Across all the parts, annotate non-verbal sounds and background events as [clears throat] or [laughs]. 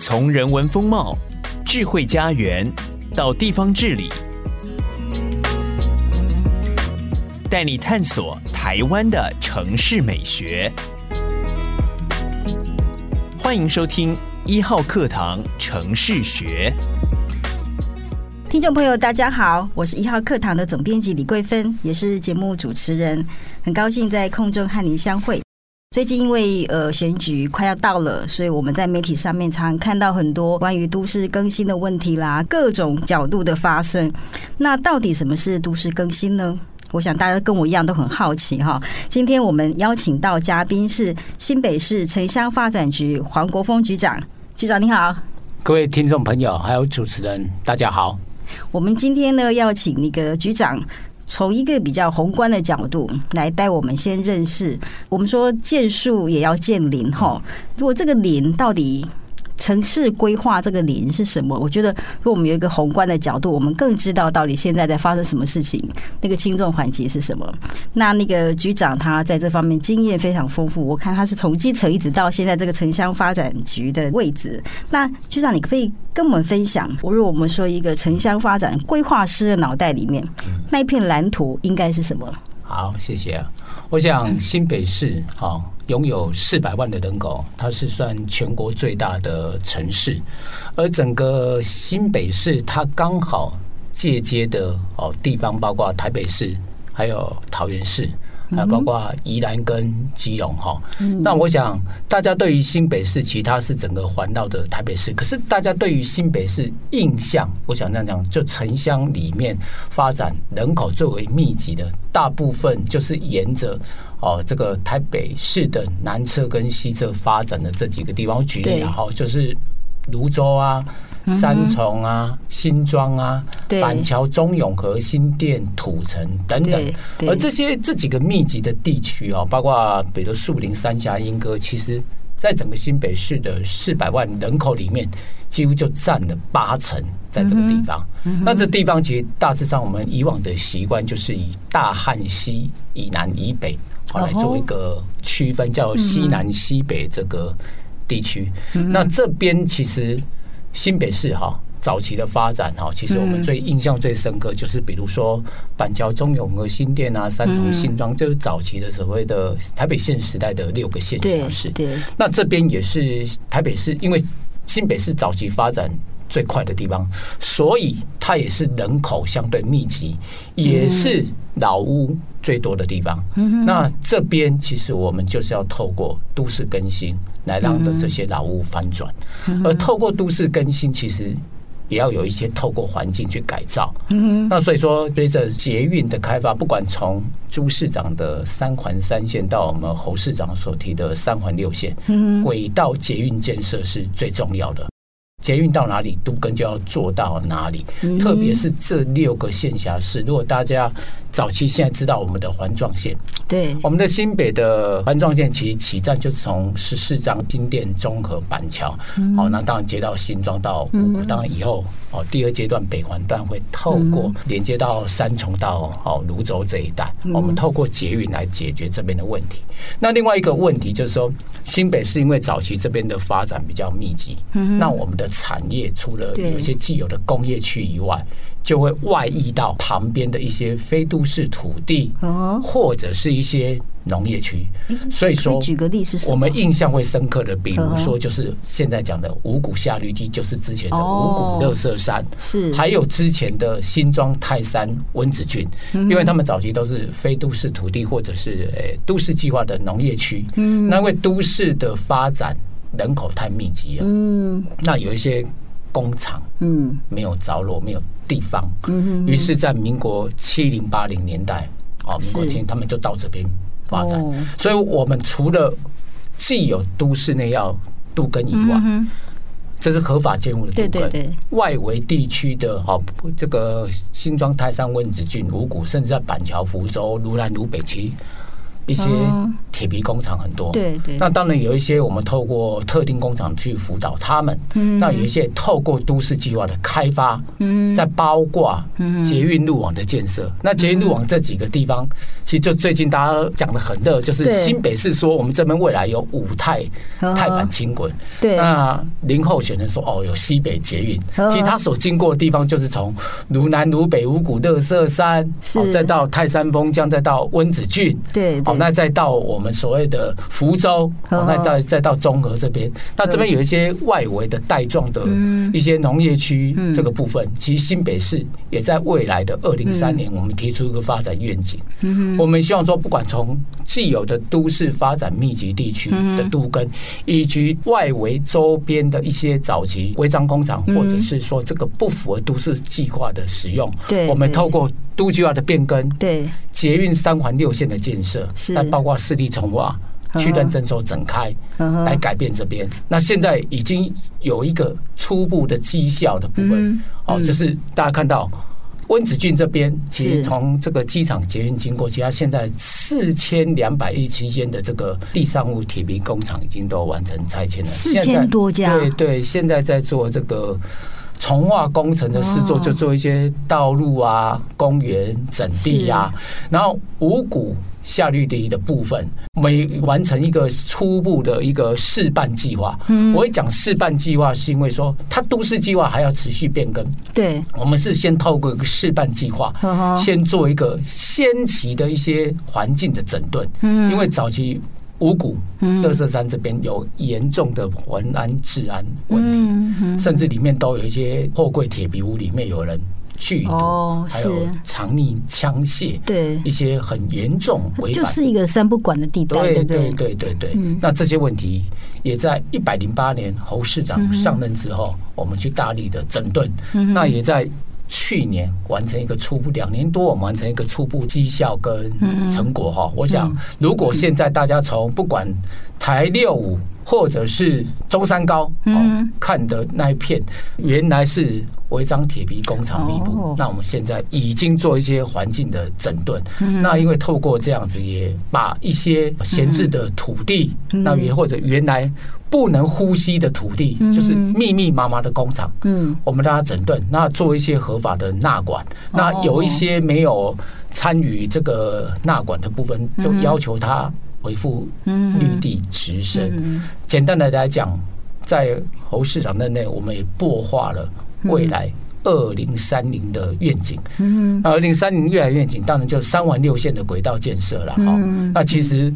从人文风貌、智慧家园到地方治理，带你探索台湾的城市美学。欢迎收听一号课堂城市学。听众朋友，大家好，我是一号课堂的总编辑李桂芬，也是节目主持人，很高兴在空中和您相会。最近因为呃选举快要到了，所以我们在媒体上面常看到很多关于都市更新的问题啦，各种角度的发生。那到底什么是都市更新呢？我想大家跟我一样都很好奇哈。今天我们邀请到嘉宾是新北市城乡发展局黄国峰局长，局长你好。各位听众朋友还有主持人，大家好。我们今天呢要请那个局长。从一个比较宏观的角度来带我们先认识，我们说见树也要见林吼。如果这个林到底城市规划这个林是什么？我觉得，如果我们有一个宏观的角度，我们更知道到底现在在发生什么事情，那个轻重缓急是什么。那那个局长他在这方面经验非常丰富，我看他是从基层一直到现在这个城乡发展局的位置。那局长，你可以跟我们分享，如果我们说一个城乡发展规划师的脑袋里面，那一片蓝图应该是什么？好，谢谢。我想新北市哈拥有四百万的人口，它是算全国最大的城市，而整个新北市它刚好借接的哦地方包括台北市，还有桃园市。还包括宜兰跟基隆哈，那我想大家对于新北市，其他是整个环绕的台北市，可是大家对于新北市印象，我想这样讲，就城乡里面发展人口最为密集的，大部分就是沿着哦这个台北市的南侧跟西侧发展的这几个地方。我举例哈，就是芦洲啊。三重啊，新庄啊，板桥、中永和、新店、土城等等，而这些这几个密集的地区啊，包括比如树林、三峡、莺歌，其实在整个新北市的四百万人口里面，几乎就占了八成在这个地方。那这地方其实大致上，我们以往的习惯就是以大汉溪以南以北好来做一个区分，叫西南西北这个地区。那这边其实。新北市哈早期的发展哈，其实我们最印象最深刻就是，比如说板桥、中永和、新店啊、三重、新庄，这是早期的所谓的台北县时代的六个县辖市。对，那这边也是台北市，因为新北市早期发展最快的地方，所以它也是人口相对密集，也是老屋最多的地方。那这边其实我们就是要透过都市更新。来让的这些老屋翻转，而透过都市更新，其实也要有一些透过环境去改造。那所以说，随着捷运的开发，不管从朱市长的三环三线到我们侯市长所提的三环六线，轨道捷运建设是最重要的。捷运到哪里，都更就要做到哪里。特别是这六个县辖市，如果大家早期现在知道我们的环状线，对，我们的新北的环状线其实起站就是从十四张金店、中和、板桥，好，那当然接到新庄到五股，当然以后哦，第二阶段北环段会透过连接到三重到哦泸州这一带，我们透过捷运来解决这边的问题。那另外一个问题就是说，新北是因为早期这边的发展比较密集，那我们的产业除了有一些既有的工业区以外，就会外溢到旁边的一些非都市土地，或者是一些农业区。所以说，举个例子，我们印象会深刻的，比如说就是现在讲的五股夏绿基，就是之前的五股乐色山，是。还有之前的新庄泰山温子郡，因为他们早期都是非都市土地或者是诶都市计划的农业区。那因为都市的发展人口太密集了，嗯，那有一些工厂，嗯，没有着落，没有地方，嗯，于是，在民国七零八零年代，哦，民国前，他们就到这边发展。所以，我们除了既有都市内要都更以外，这是合法建物的部分。对对对，外围地区的，好，这个新庄、泰山、温子郡、五股，甚至在板桥、福州、芦南、芦北，其一些铁皮工厂很多，对对。那当然有一些我们透过特定工厂去辅导他们，那有一些透过都市计划的开发，嗯。在包括捷运路网的建设。那捷运路网这几个地方，其实就最近大家讲的很热，就是新北市说我们这边未来有五泰泰板轻轨，对。那林候选人说哦有西北捷运，其实他所经过的地方就是从芦南、芦北、五谷、乐色山，哦再到泰山峰将，再到温子郡，对。那再到我们所谓的福州，那再再到中和这边，那这边有一些外围的带状的一些农业区，这个部分，其实新北市也在未来的二零三年，我们提出一个发展愿景。我们希望说，不管从既有的都市发展密集地区的都跟，以及外围周边的一些早期违章工厂，或者是说这个不符合都市计划的使用，我们透过都计划的变更，对捷运三环六线的建设。那包括市地重划、区段征收整开，来改变这边。那现在已经有一个初步的绩效的部分，哦，就是大家看到温子俊这边，其实从这个机场捷运经过，其实它现在四千两百亿期间的这个地上物铁皮工厂已经都完成拆迁了，四千多家。对对，现在在做这个。重划工程的施作，就做一些道路啊、公园整地啊，然后五股夏绿地的部分，每完成一个初步的一个试办计划。我会讲试办计划，是因为说它都市计划还要持续变更。对，我们是先透过一个试办计划，先做一个先期的一些环境的整顿。因为早期。五股、乐色山这边有严重的环安治安问题，甚至里面都有一些货柜铁皮屋，里面有人聚毒，还有藏匿枪械，对。一些很严重违法，就是一个三不管的地带，对对对？对对。那这些问题也在一百零八年侯市长上任之后，我们去大力的整顿，那也在。去年完成一个初步，两年多我们完成一个初步绩效跟成果哈。我想，如果现在大家从不管台六五或者是中山高哦看的那一片，原来是违章铁皮工厂密布，那我们现在已经做一些环境的整顿。那因为透过这样子，也把一些闲置的土地，那也或者原来。不能呼吸的土地，就是密密麻麻的工厂。嗯，我们大家整顿，那做一些合法的纳管。那有一些没有参与这个纳管的部分，就要求他恢复绿地植生。简单的来讲，在侯市长任内，我们也擘画了未来二零三零的愿景。嗯，那二零三零未来愿景，当然就是三环六线的轨道建设了。哈，那其实。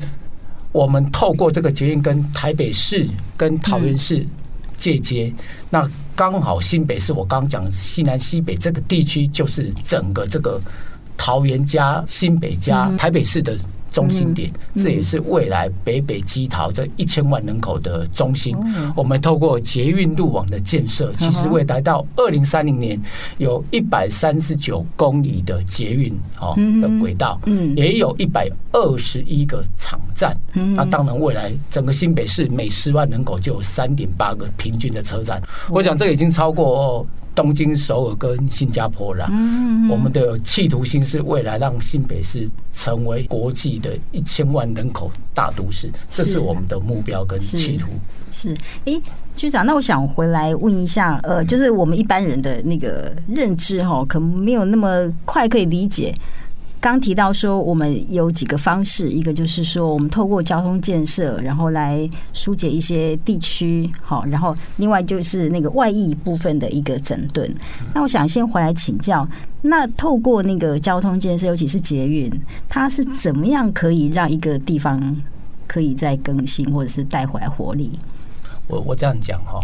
我们透过这个捷运跟台北市跟桃园市借接，那刚好新北市我刚讲西南西北这个地区，就是整个这个桃园加新北加台北市的。中心点，这也是未来北北基桃这一千万人口的中心。我们透过捷运路网的建设，其实未来到二零三零年，有一百三十九公里的捷运哦的轨道，也有一百二十一个场站。那当然，未来整个新北市每十万人口就有三点八个平均的车站。我想这已经超过。东京、首尔跟新加坡啦。嗯，我们的企图心是未来让新北市成为国际的一千万人口大都市，这是我们的目标跟企图。是，哎，局长，那我想回来问一下，呃，就是我们一般人的那个认知哈，可能没有那么快可以理解。刚提到说，我们有几个方式，一个就是说，我们透过交通建设，然后来疏解一些地区，好，然后另外就是那个外溢部分的一个整顿。那我想先回来请教，那透过那个交通建设，尤其是捷运，它是怎么样可以让一个地方可以再更新，或者是带回来活力？我我这样讲哈，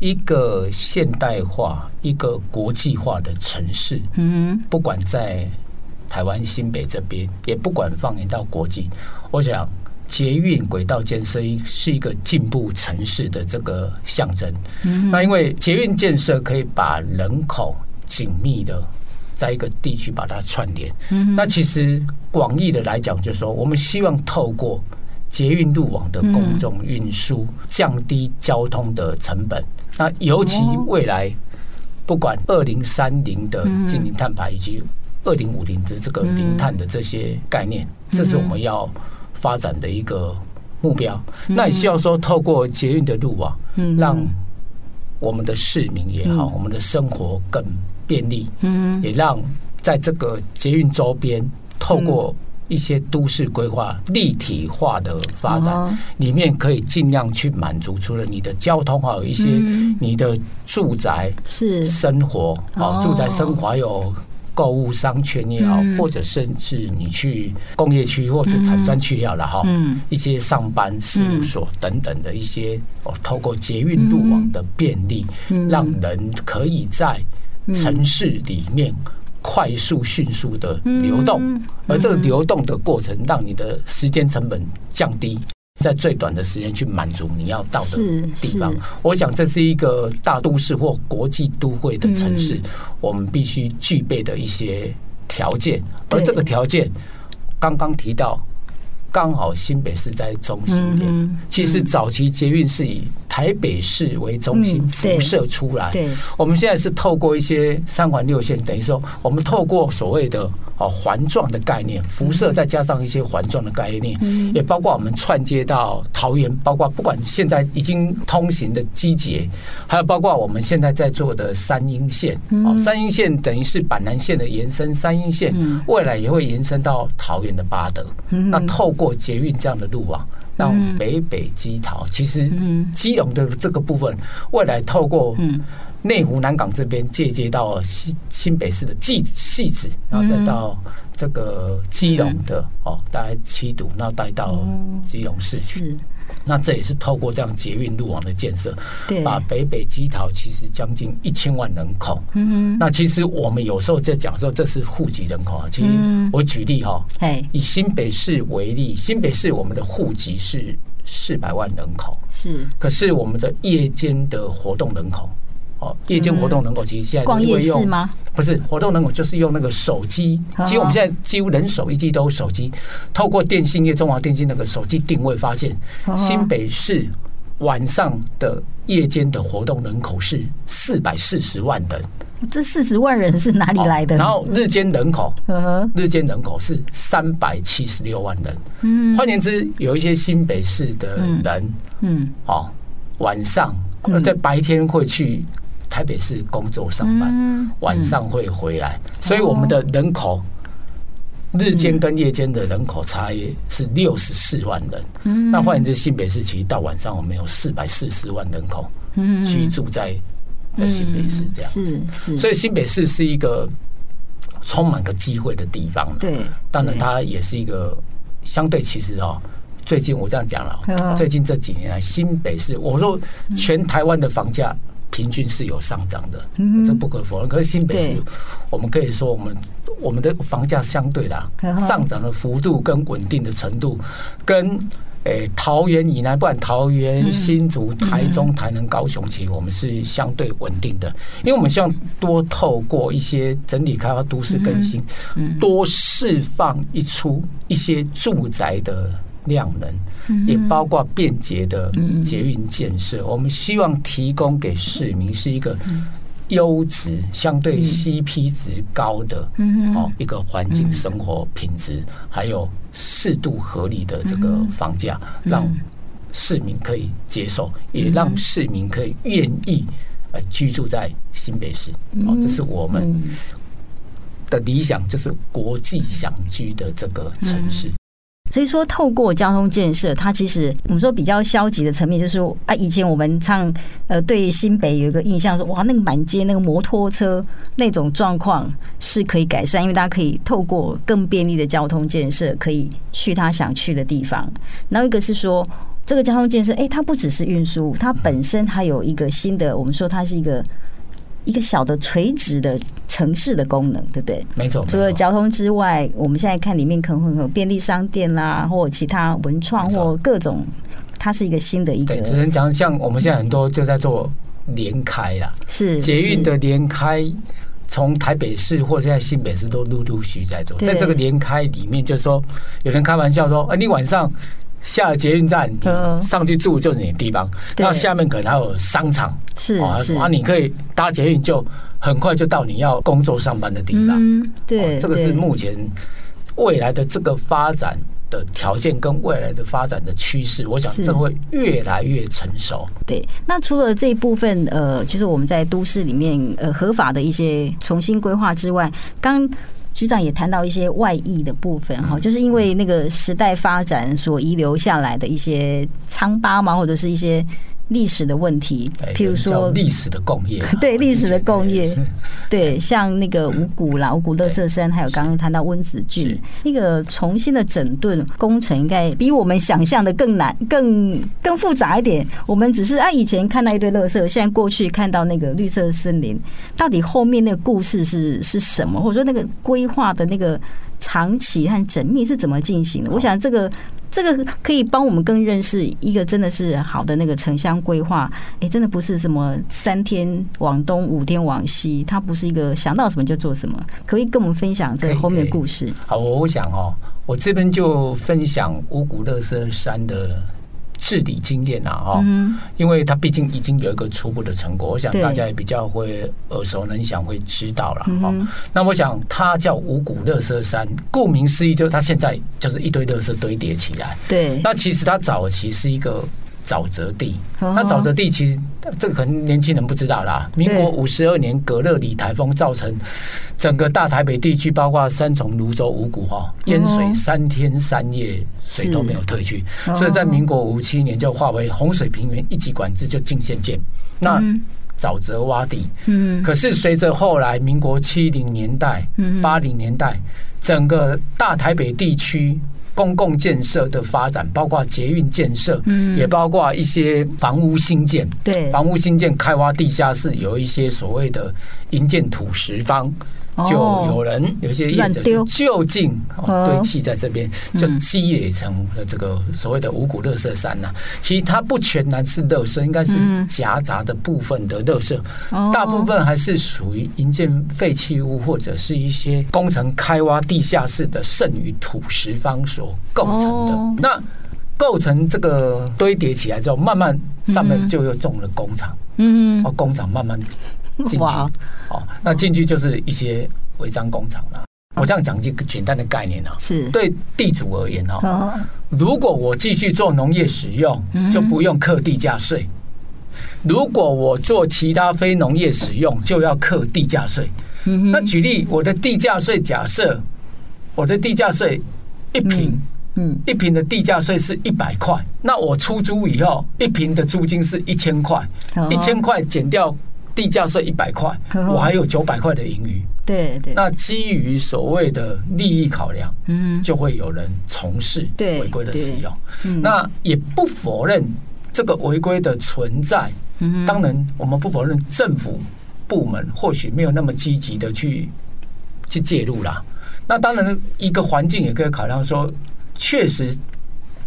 一个现代化、一个国际化的城市，嗯，不管在台湾新北这边也不管放眼到国际，我想捷运轨道建设是一个进步城市的这个象征。嗯那因为捷运建设可以把人口紧密的在一个地区把它串联。嗯那其实广义的来讲，就是说我们希望透过捷运路网的公众运输，降低交通的成本。那尤其未来不管二零三零的净零碳排以及二零五零的这个零碳的这些概念，这是我们要发展的一个目标。那也希望说，透过捷运的路网，让我们的市民也好，我们的生活更便利。嗯，也让在这个捷运周边，透过一些都市规划立体化的发展，里面可以尽量去满足除了你的交通，还有一些你的住宅是。生活啊，住宅生活还有购物商圈也好，或者甚至你去工业区或者产专区也好了哈，一些上班事务所等等的一些哦，透过捷运路网的便利，让人可以在城市里面。快速、迅速的流动，而这个流动的过程，让你的时间成本降低，在最短的时间去满足你要到的地方。我想，这是一个大都市或国际都会的城市，我们必须具备的一些条件。而这个条件，刚刚提到。刚好新北市在中心点，其实早期捷运是以台北市为中心辐射出来。对，我们现在是透过一些三环六线，等于说我们透过所谓的哦环状的概念，辐射再加上一些环状的概念，也包括我们串接到桃园，包括不管现在已经通行的机捷，还有包括我们现在在做的三阴线。哦，三阴线等于是板南线的延伸，三阴线未来也会延伸到桃园的八德。那透过捷运这样的路网，让北北基桃，其实基隆的这个部分，未来透过内湖南港这边借接到新新北市的汐汐止，然后再到这个基隆的哦，大概七堵，然后带到基隆市区。那这也是透过这样捷运路网的建设，把北北基桃其实将近一千万人口。嗯，那其实我们有时候在讲说这是户籍人口啊，其实我举例哈，以新北市为例，新北市我们的户籍是四百万人口，是，可是我们的夜间的活动人口。哦，夜间活动人口其实现在因为用不是活动人口，就是用那个手机。其实我们现在几乎人手一机都有手机，透过电信业中华电信那个手机定位，发现新北市晚上的夜间的活动人口是四百四十万人。这四十万人是哪里来的？然后日间人口，日间人口是三百七十六万人。嗯，换言之，有一些新北市的人，嗯，哦，晚上在白天会去。台北市工作上班，晚上会回来，所以我们的人口日间跟夜间的人口差异是六十四万人。那换言之，新北市其实到晚上我们有四百四十万人口居住在在新北市这样子。是是，所以新北市是一个充满个机会的地方。对，当然它也是一个相对其实哦，最近我这样讲了，最近这几年来，新北市我说全台湾的房价。平均是有上涨的，这不可否认。可是新北市，我们可以说，我们我们的房价相对啦上涨的幅度跟稳定的程度，跟诶桃园以南，不管桃园、新竹、台中、台南、高雄，其实我们是相对稳定的。因为我们希望多透过一些整体开发、都市更新，多释放一出一些住宅的。量能，也包括便捷的捷运建设。我们希望提供给市民是一个优质、相对 CP 值高的，哦，一个环境生活品质，还有适度合理的这个房价，让市民可以接受，也让市民可以愿意呃居住在新北市。哦，这是我们的理想，就是国际想居的这个城市。所以说，透过交通建设，它其实我们说比较消极的层面，就是说啊，以前我们唱呃，对新北有一个印象说，哇，那个满街那个摩托车那种状况是可以改善，因为大家可以透过更便利的交通建设，可以去他想去的地方。然后一个是说，这个交通建设，哎，它不只是运输，它本身还有一个新的，我们说它是一个。一个小的垂直的城市的功能，对不对？没错。除了交通之外，我们现在看里面可能会有便利商店啦，或其他文创或各种，它是一个新的一个。对，只能讲像我们现在很多就在做连开啦，是捷运的连开，从台北市或者现在新北市都陆陆续续在做。在这个连开里面，就是说有人开玩笑说：“啊，你晚上。”下了捷运站，你上去住就是你的地方。那下面可能还有商场，是啊，你可以搭捷运就很快就到你要工作上班的地方。对，这个是目前未来的这个发展的条件跟未来的发展的趋势，我想这会越来越成熟。对，那除了这一部分，呃，就是我们在都市里面呃合法的一些重新规划之外，刚局长也谈到一些外溢的部分哈，就是因为那个时代发展所遗留下来的一些疮疤嘛，或者是一些。历史的问题，譬如说历史的工业，[laughs] 对历史的工业，[laughs] 对像那个五谷啦、五股垃圾山，还有刚刚谈到温子俊，那个重新的整顿工程，应该比我们想象的更难、更更复杂一点。我们只是啊，以前看到一堆乐色，现在过去看到那个绿色森林，到底后面那个故事是是什么？或者说那个规划的那个长期和缜密是怎么进行的？我想这个。这个可以帮我们更认识一个真的是好的那个城乡规划，哎，真的不是什么三天往东五天往西，它不是一个想到什么就做什么。可以跟我们分享这个后面的故事？好，我想哦，我这边就分享五谷乐色山的。治理经验啊，哦，因为它毕竟已经有一个初步的成果，我想大家也比较会耳熟能详，会知道了哈。那我想它叫五谷乐色山，顾名思义，就是它现在就是一堆乐色堆叠起来。对，那其实它早期是一个。沼泽地，那沼泽地其实这个可能年轻人不知道啦。民国五十二年葛勒里台风造成整个大台北地区，包括三重、芦洲、五股哈淹水三天三夜，水都没有退去，所以在民国五七年就划为洪水平原一级管制，就进县建那沼泽洼地。嗯，可是随着后来民国七零年代、八零年代，整个大台北地区。公共建设的发展，包括捷运建设，也包括一些房屋新建。对，房屋新建开挖地下室，有一些所谓的营建土石方。就有人有些业者就近堆砌在这边，就积累成了这个所谓的五谷垃圾山呐。其实它不全然是垃圾，应该是夹杂的部分的垃圾，大部分还是属于营建废弃物或者是一些工程开挖地下室的剩余土石方所构成的。那构成这个堆叠起来之后，慢慢上面就又种了工厂，嗯，哦，工厂慢慢。进去，哦，那进去就是一些违章工厂了。我这样讲一个简单的概念啊，是对地主而言哦。如果我继续做农业使用，就不用课地价税；如果我做其他非农业使用，就要课地价税。那举例，我的地价税，假设我的地价税一平，嗯，一平的地价税是一百块，那我出租以后，一平的租金是一千块，一千块减掉。地价税一百块，我还有九百块的盈余。对对，那基于所谓的利益考量，嗯，就会有人从事违规的使用。那也不否认这个违规的存在。当然，我们不否认政府部门或许没有那么积极的去去介入啦。那当然，一个环境也可以考量说，确实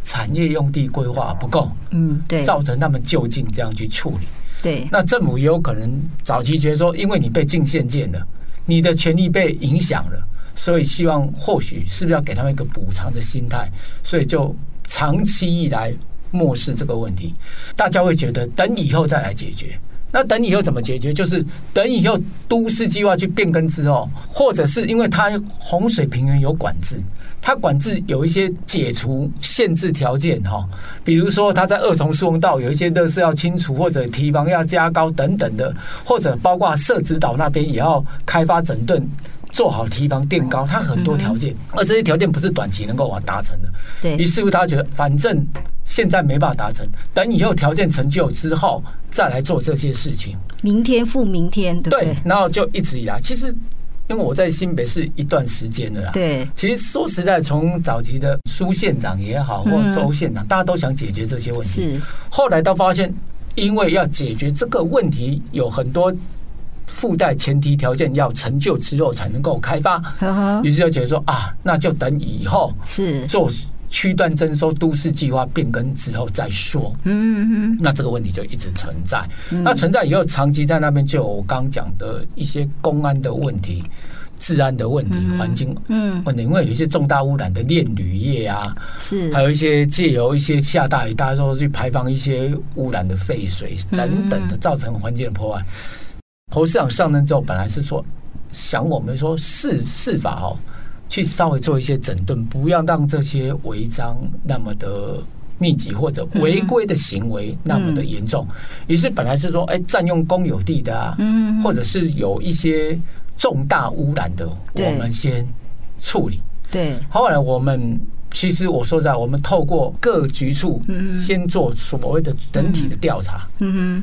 产业用地规划不够，嗯，对，造成他们就近这样去处理。对，那政府也有可能早期觉得说，因为你被禁限建了，你的权利被影响了，所以希望或许是不是要给他们一个补偿的心态，所以就长期以来漠视这个问题，大家会觉得等以后再来解决。那等以后怎么解决？就是等以后都市计划去变更之后，或者是因为它洪水平原有管制。它管制有一些解除限制条件哈，比如说它在二重疏洪道有一些垃圾要清除，或者堤防要加高等等的，或者包括社子岛那边也要开发整顿，做好提防垫高，它很多条件，而这些条件不是短期能够完达成的。对，于是乎他觉得反正现在没办法达成，等以后条件成就之后再来做这些事情。明天复明天，对对？对，然后就一直以来，其实。因为我在新北市一段时间了啦，对，其实说实在，从早期的苏县长也好，或周县长，大家都想解决这些问题。是，后来都发现，因为要解决这个问题，有很多附带前提条件要成就之后才能够开发。于是就觉得说啊，那就等以后是做。区段征收都市计划变更之后再说，嗯，那这个问题就一直存在。那存在以后，长期在那边就有我刚讲的一些公安的问题、治安的问题、环境嗯问题，因为有一些重大污染的炼铝业啊，是还有一些借由一些下大雨，大家说去排放一些污染的废水等等的，造成环境的破坏。侯市长上任之后，本来是说想我们说试试法哦。去稍微做一些整顿，不要让这些违章那么的密集，或者违规的行为那么的严重。于是本来是说，哎，占用公有地的啊，或者是有一些重大污染的，我们先处理。对，后来我们。其实我说实在，我们透过各局处先做所谓的整体的调查，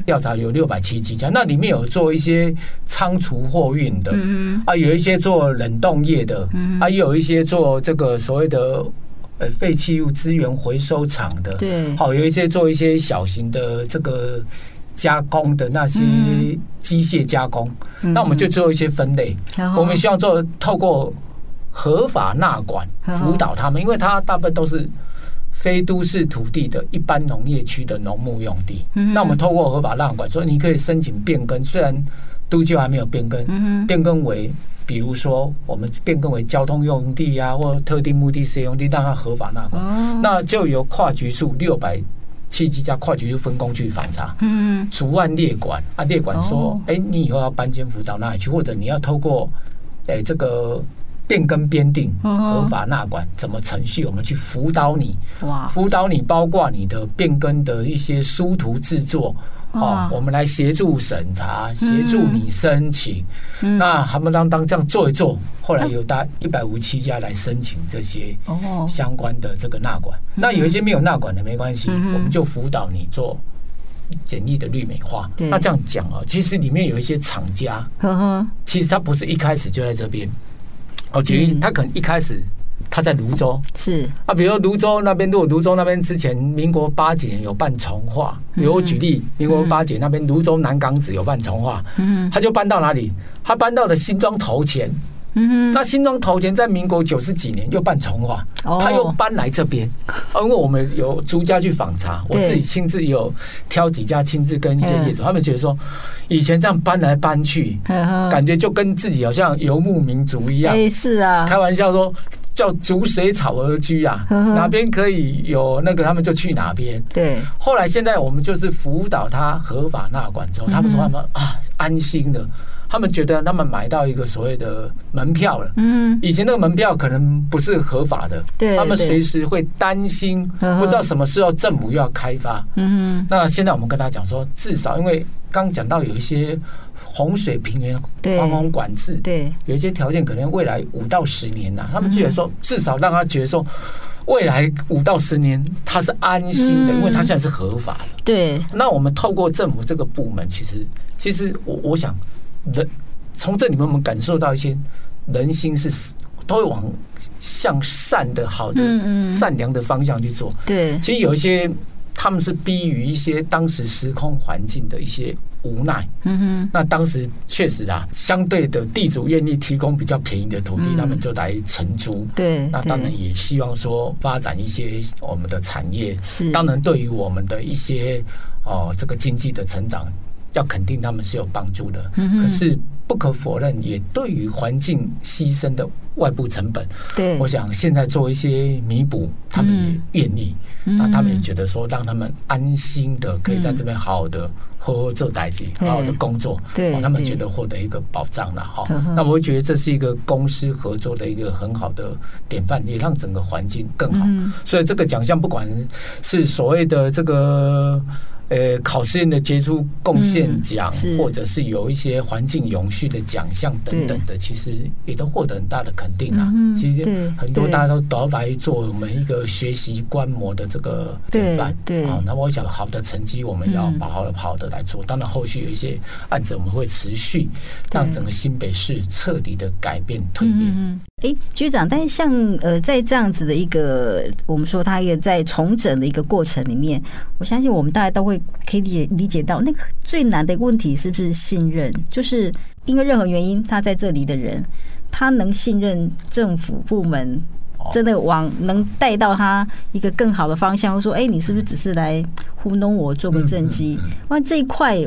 调查有六百七十七家，那里面有做一些仓储货运的，啊，有一些做冷冻业的，啊，也有一些做这个所谓的呃废弃物资源回收厂的，对，好，有一些做一些小型的这个加工的那些机械加工，那我们就做一些分类，我们希望做透过。合法纳管辅导他们，因为他大部分都是非都市土地的一般农业区的农牧用地。那我们透过合法纳管，说你可以申请变更，虽然都就还没有变更，变更为比如说我们变更为交通用地啊，或特定目的使用地，让它合法纳管。那就由跨局处六百七十几家跨局处分工去访查，嗯逐案列管啊，列管说，哎，你以后要搬迁辅导那里去，或者你要透过哎这个。变更编定合法纳管怎么程序？我们去辅导你，辅导你包括你的变更的一些书图制作，哦，我们来协助审查，协助你申请。那他们当当这样做一做，后来有达一百五十七家来申请这些相关的这个纳管。那有一些没有纳管的没关系，我们就辅导你做简易的绿美化。那这样讲啊，其实里面有一些厂家，其实他不是一开始就在这边。哦，举例，他可能一开始他在泸州，是。啊，比如说芦洲那边，如果泸州那边之前民国八几年有办重化，比如我举例，民国八几年那边泸州南港子有办重化，嗯，他就搬到哪里？他搬到了新庄头前。嗯，那新庄头前在民国九十几年又办重化，他又搬来这边，因为我们有逐家去访查，我自己亲自有挑几家，亲自跟一些业主，他们觉得说，以前这样搬来搬去，感觉就跟自己好像游牧民族一样。哎，是啊，开玩笑说叫逐水草而居啊，哪边可以有那个，他们就去哪边。对，后来现在我们就是辅导他合法纳管之后，他们说他们啊安心的。他们觉得他们买到一个所谓的门票了，嗯，以前那个门票可能不是合法的，对，他们随时会担心，不知道什么时候政府又要开发，嗯，那现在我们跟他讲说，至少因为刚讲到有一些洪水平原防洪管制，对，有一些条件可能未来五到十年呐，他们觉得说至少让他觉得说未来五到十年他是安心的，因为他现在是合法的，对。那我们透过政府这个部门，其实其实我我想。人从这里面，我们感受到一些人心是都会往向善的、好的、善良的方向去做。对，其实有一些他们是逼于一些当时时空环境的一些无奈。嗯哼，那当时确实啊，相对的地主愿意提供比较便宜的土地，他们就来承租。对，那当然也希望说发展一些我们的产业。是，当然对于我们的一些哦这个经济的成长。要肯定他们是有帮助的，可是不可否认，也对于环境牺牲的外部成本，对，我想现在做一些弥补，他们也愿意，那他们也觉得说，让他们安心的可以在这边好好的好好做代志，好好的工作，对，他们觉得获得一个保障了哈。那我会觉得这是一个公司合作的一个很好的典范，也让整个环境更好。所以这个奖项不管是所谓的这个。呃，考试院的杰出贡献奖，或者是有一些环境永续的奖项等等的，其实也都获得很大的肯定啊。其实很多大家都都来做我们一个学习观摩的这个典范。对，啊，那我想好的成绩我们要把好的好的来做。当然，后续有一些案子我们会持续让整个新北市彻底的改变蜕变。哎，局长，但是像呃，在这样子的一个我们说他一个在重整的一个过程里面，我相信我们大家都会可以理解理解到，那个最难的问题是不是信任？就是因为任何原因，他在这里的人，他能信任政府部门，真的往能带到他一个更好的方向，或说，哎，你是不是只是来糊弄我做个政绩？那这一块。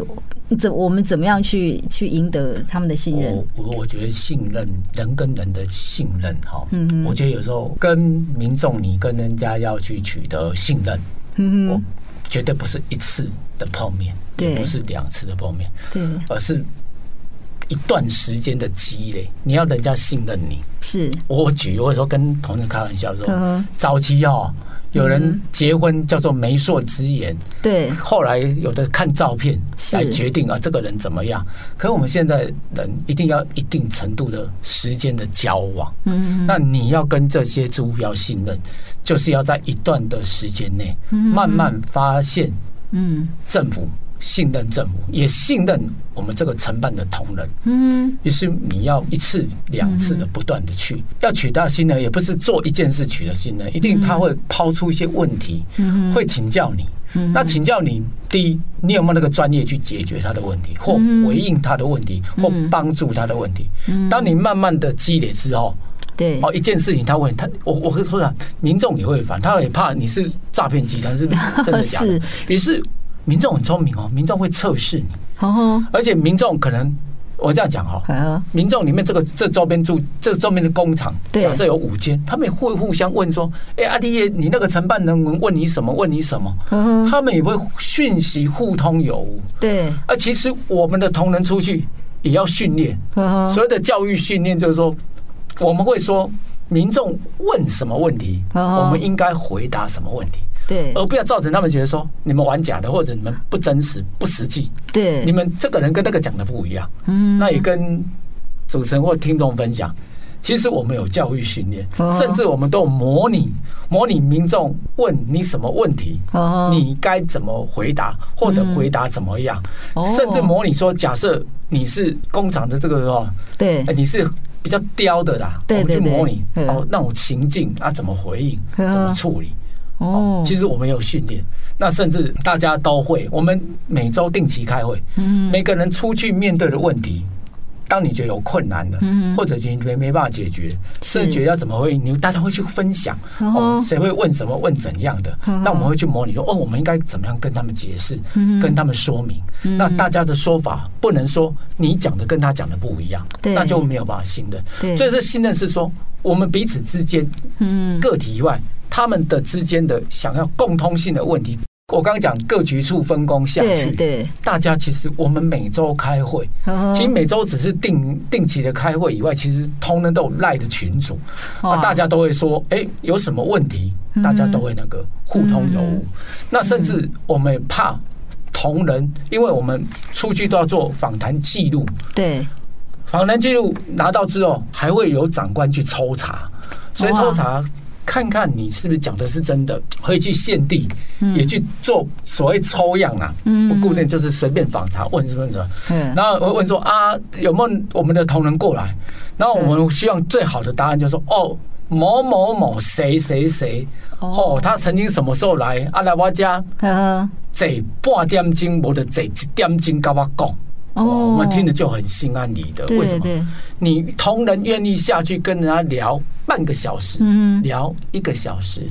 怎我们怎么样去去赢得他们的信任？我我觉得信任人跟人的信任哈，嗯嗯，我觉得有时候跟民众你跟人家要去取得信任，嗯我绝对不是一次的泡面，也，不是两次的泡面，对，而是一段时间的积累，你要人家信任你。是我举，我有时候跟同事开玩笑说，早期哦。有人结婚叫做媒妁之言，对。后来有的看照片来决定啊，这个人怎么样？可是我们现在人一定要一定程度的时间的交往，嗯，那你要跟这些猪要信任，就是要在一段的时间内，慢慢发现，嗯，政府。信任政府，也信任我们这个承办的同仁。嗯，于是你要一次两次的不断的去，嗯、要取得信任，也不是做一件事取得信任，一定他会抛出一些问题，嗯、会请教你。嗯、那请教你，第一，你有没有那个专业去解决他的问题，或回应他的问题，或帮助他的问题？当你慢慢的积累之后，对，哦，一件事情他问他，我我会说的，民众也会烦，他也怕你是诈骗集团，是不是 [laughs] 真的假的？于是。民众很聪明哦，民众会测试你，而且民众可能我这样讲哈，民众里面这个这周边住这周边的工厂，假设有五间，他们也会互相问说，哎，阿弟爷，你那个承办人员问你什么？问你什么？他们也会讯息互通有无。对，啊，其实我们的同仁出去也要训练，所谓的教育训练就是说，我们会说，民众问什么问题，我们应该回答什么问题。对，而不要造成他们觉得说你们玩假的，或者你们不真实、不实际。对，你们这个人跟那个讲的不一样。嗯，那也跟主持人或听众分享，其实我们有教育训练，甚至我们都有模拟，模拟民众问你什么问题，你该怎么回答，或者回答怎么样，甚至模拟说，假设你是工厂的这个哦，对，你是比较刁的啦，我们去模拟哦那种情境啊，怎么回应，怎么处理。哦，其实我们有训练，那甚至大家都会。我们每周定期开会，每个人出去面对的问题，当你觉得有困难的，或者你觉得没办法解决，甚至觉得要怎么回应，你大家会去分享哦，谁会问什么，问怎样的？那我们会去模拟说，哦，我们应该怎么样跟他们解释，跟他们说明。那大家的说法不能说你讲的跟他讲的不一样，那就没有办法信任。所以这信任是说，我们彼此之间，嗯，个体以外。他们的之间的想要共通性的问题，我刚刚讲各局处分工下去，对，大家其实我们每周开会，其实每周只是定定期的开会以外，其实同仁都有赖的群组，啊，大家都会说，哎，有什么问题，大家都会那个互通有无。那甚至我们也怕同仁，因为我们出去都要做访谈记录，对，访谈记录拿到之后，还会有长官去抽查，所以抽查。看看你是不是讲的是真的，会去现地，也去做所谓抽样啊，不固定就是随便访查问什么什么，然后我问说啊，有没有我们的同仁过来？然后我们希望最好的答案就是说哦，某某某谁谁谁哦，他曾经什么时候来啊？来我家，坐半点钟，我的坐一点钟跟我讲。哦，我们听着就很心安理得。为什么？你同仁愿意下去跟人家聊半个小时，聊一个小时，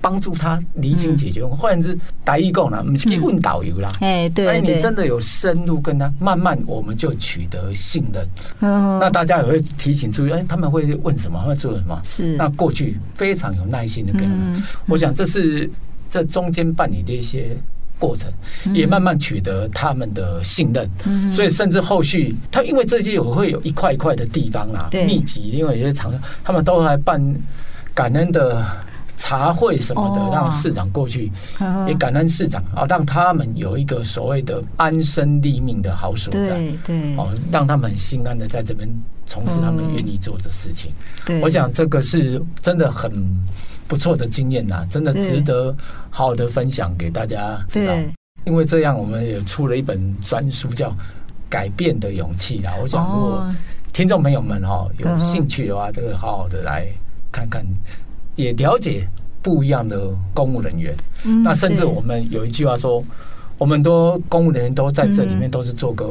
帮助他厘清解决。或者是台语讲啦，我们去问导游啦。哎，对，哎，你真的有深入跟他，慢慢我们就取得信任。那大家也会提醒注意，哎，他们会问什么？会做什么？是。那过去非常有耐心的跟他们。我想这是这中间办理的一些。过程也慢慢取得他们的信任，所以甚至后续他因为这些有会有一块一块的地方啊，密集，因为有些厂他们都还办感恩的茶会什么的，让市长过去也感恩市长啊，让他们有一个所谓的安身立命的好所在，对，哦，让他们心安的在这边从事他们愿意做的事情。我想这个是真的很。不错的经验呐，真的值得好好的分享给大家知道。因为这样，我们也出了一本专书，叫《改变的勇气》啦。我想，如果听众朋友们哈有兴趣的话，这个好好的来看看，也了解不一样的公务人员。那甚至我们有一句话说，我们多公务人员都在这里面都是做个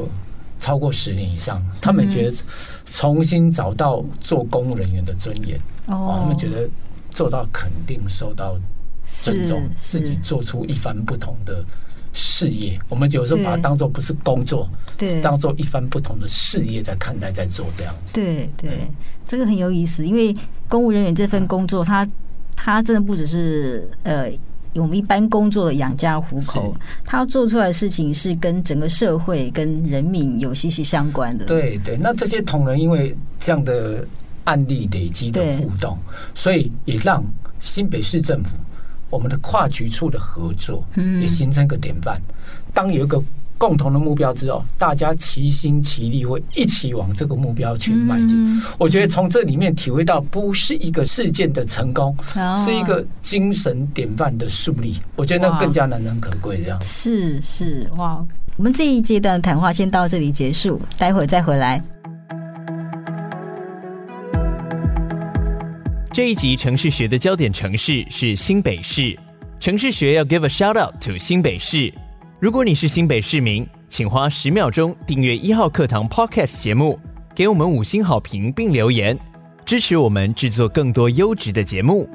超过十年以上，他们觉得重新找到做公务人员的尊严。哦，他们觉得。做到肯定受到尊重，自己做出一番不同的事业。我们有时候把它当做不是工作，是当做一番不同的事业在看待，在做这样子。对对，这个很有意思，因为公务人员这份工作，他他真的不只是呃我们一般工作的养家糊口，他做出来的事情是跟整个社会、跟人民有息息相关的。对对，那这些同仁因为这样的案例累积的互动，所以也让新北市政府我们的跨局处的合作，也形成一个典范。当有一个共同的目标之后，大家齐心齐力，会一起往这个目标去迈进。嗯、我觉得从这里面体会到，不是一个事件的成功，哦、是一个精神典范的树立。我觉得那更加难能可贵。这样是是哇，我们这一阶段谈话先到这里结束，待会儿再回来。这一集城市学的焦点城市是新北市，城市学要 give a shout out to 新北市。如果你是新北市民，请花十秒钟订阅一号课堂 Podcast 节目，给我们五星好评并留言，支持我们制作更多优质的节目。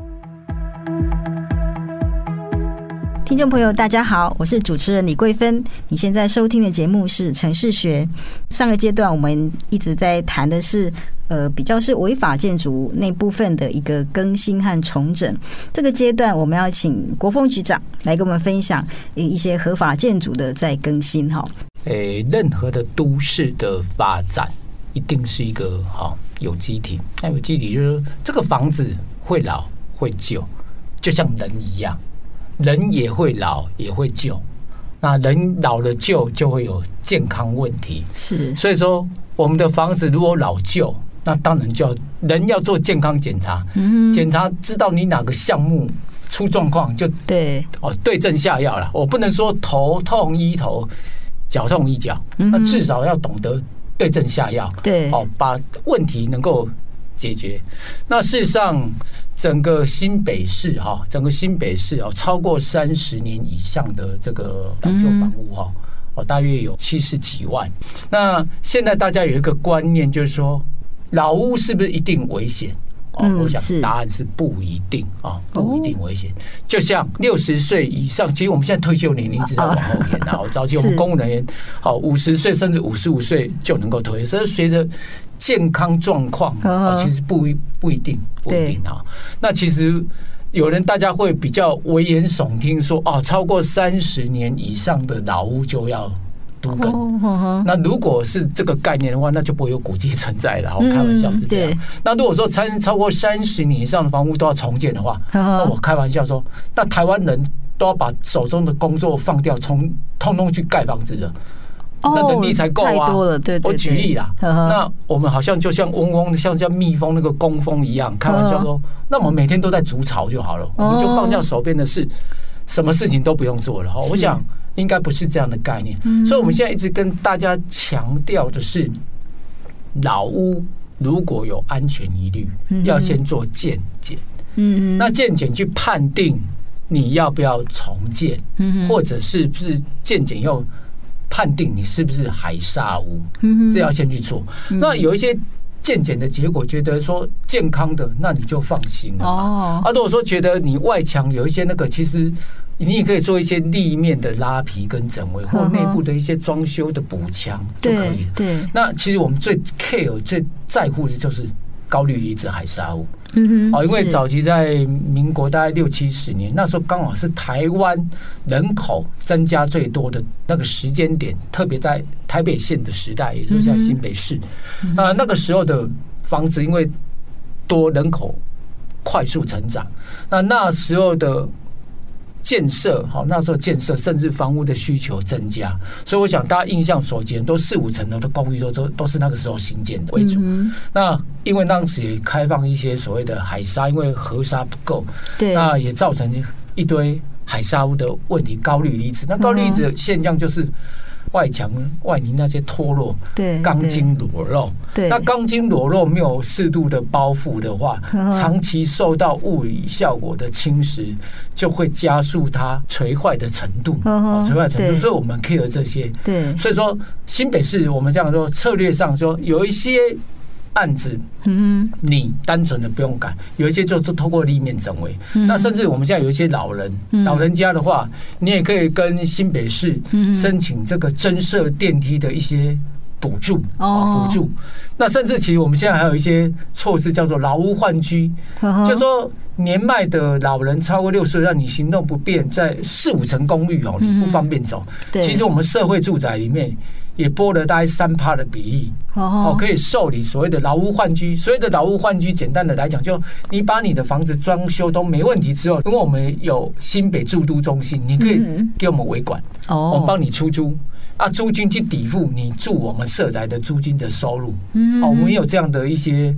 听众朋友，大家好，我是主持人李桂芬。你现在收听的节目是《城市学》。上个阶段我们一直在谈的是。呃，比较是违法建筑那部分的一个更新和重整。这个阶段，我们要请国峰局长来跟我们分享一些合法建筑的再更新哈。诶，任何的都市的发展，一定是一个好有机体。那有机体就是这个房子会老会旧，就像人一样，人也会老也会旧。那人老了旧就会有健康问题，是。所以说，我们的房子如果老旧，那当然就要人要做健康检查，检查知道你哪个项目出状况，就对哦，对症下药了。我不能说头痛医头，脚痛医脚，那至少要懂得对症下药，对，哦，把问题能够解决。那事实上，整个新北市哈，整个新北市哦，超过三十年以上的这个老旧房屋哈，哦，大约有七十几万。那现在大家有一个观念，就是说。老屋是不是一定危险？哦，我想答案是不一定啊，不一定危险。就像六十岁以上，其实我们现在退休年龄一直在往后延，[laughs] 然后早期我们公务人员，好五十岁甚至五十五岁就能够退休，所以随着健康状况啊，其实不一不一定不一定啊。那其实有人大家会比较危言耸听说，哦，超过三十年以上的老屋就要。那如果是这个概念的话，那就不会有古迹存在了。我开玩笑是这样。那如果说三超过三十年以上的房屋都要重建的话，那我开玩笑说，那台湾人都要把手中的工作放掉，从通通去盖房子了，那能力才够啊！我举例啦，那我们好像就像嗡嗡的，像像蜜蜂那个工蜂一样，开玩笑说，那我们每天都在筑巢就好了，我们就放下手边的事，什么事情都不用做了。哈，我想。应该不是这样的概念，所以我们现在一直跟大家强调的是，老屋如果有安全疑虑，要先做鉴检。嗯嗯，那鉴检去判定你要不要重建，或者是不是鉴检要判定你是不是海砂屋，这要先去做。那有一些健检的结果觉得说健康的，那你就放心了。哦，啊，如果说觉得你外墙有一些那个，其实。你也可以做一些立面的拉皮跟整围，或内部的一些装修的补强就可以了。对，那其实我们最 care、最在乎的就是高氯离子海沙屋。嗯哼，哦，因为早期在民国大概六七十年，那时候刚好是台湾人口增加最多的那个时间点，特别在台北县的时代，也就是像新北市啊，那个时候的房子因为多人口快速成长，那那时候的。建设好，那时候建设，甚至房屋的需求增加，所以我想大家印象所见，都四五层楼的公寓都都都是那个时候新建的为主。那因为当时也开放一些所谓的海沙，因为河沙不够，对，那也造成一堆海沙屋的问题，高氯离子。那高氯离子现象就是。外墙外泥那些脱落，对，钢筋裸露，对，那钢筋裸露没有适度的包覆的话，长期受到物理效果的侵蚀，就会加速它垂坏的程度，哦，垂坏程度，所以我们 care 这些，对，所以说新北市我们这样说策略上说有一些。案子，嗯，你单纯的不用改，有一些就是透过立面整围。那甚至我们现在有一些老人，老人家的话，你也可以跟新北市申请这个增设电梯的一些补助啊补助。那甚至其实我们现在还有一些措施叫做老屋换居，就是说年迈的老人超过六十岁，让你行动不便，在四五层公寓哦，你不方便走。其实我们社会住宅里面。也拨了大概三趴的比例，哦，可以受理所谓的老屋换居。所谓的老屋换居，简单的来讲，就你把你的房子装修都没问题之后，因为我们有新北住都中心，你可以给我们维管，哦，我们帮你出租，啊，租金去抵付你住我们社宅的租金的收入，嗯，哦，我们有这样的一些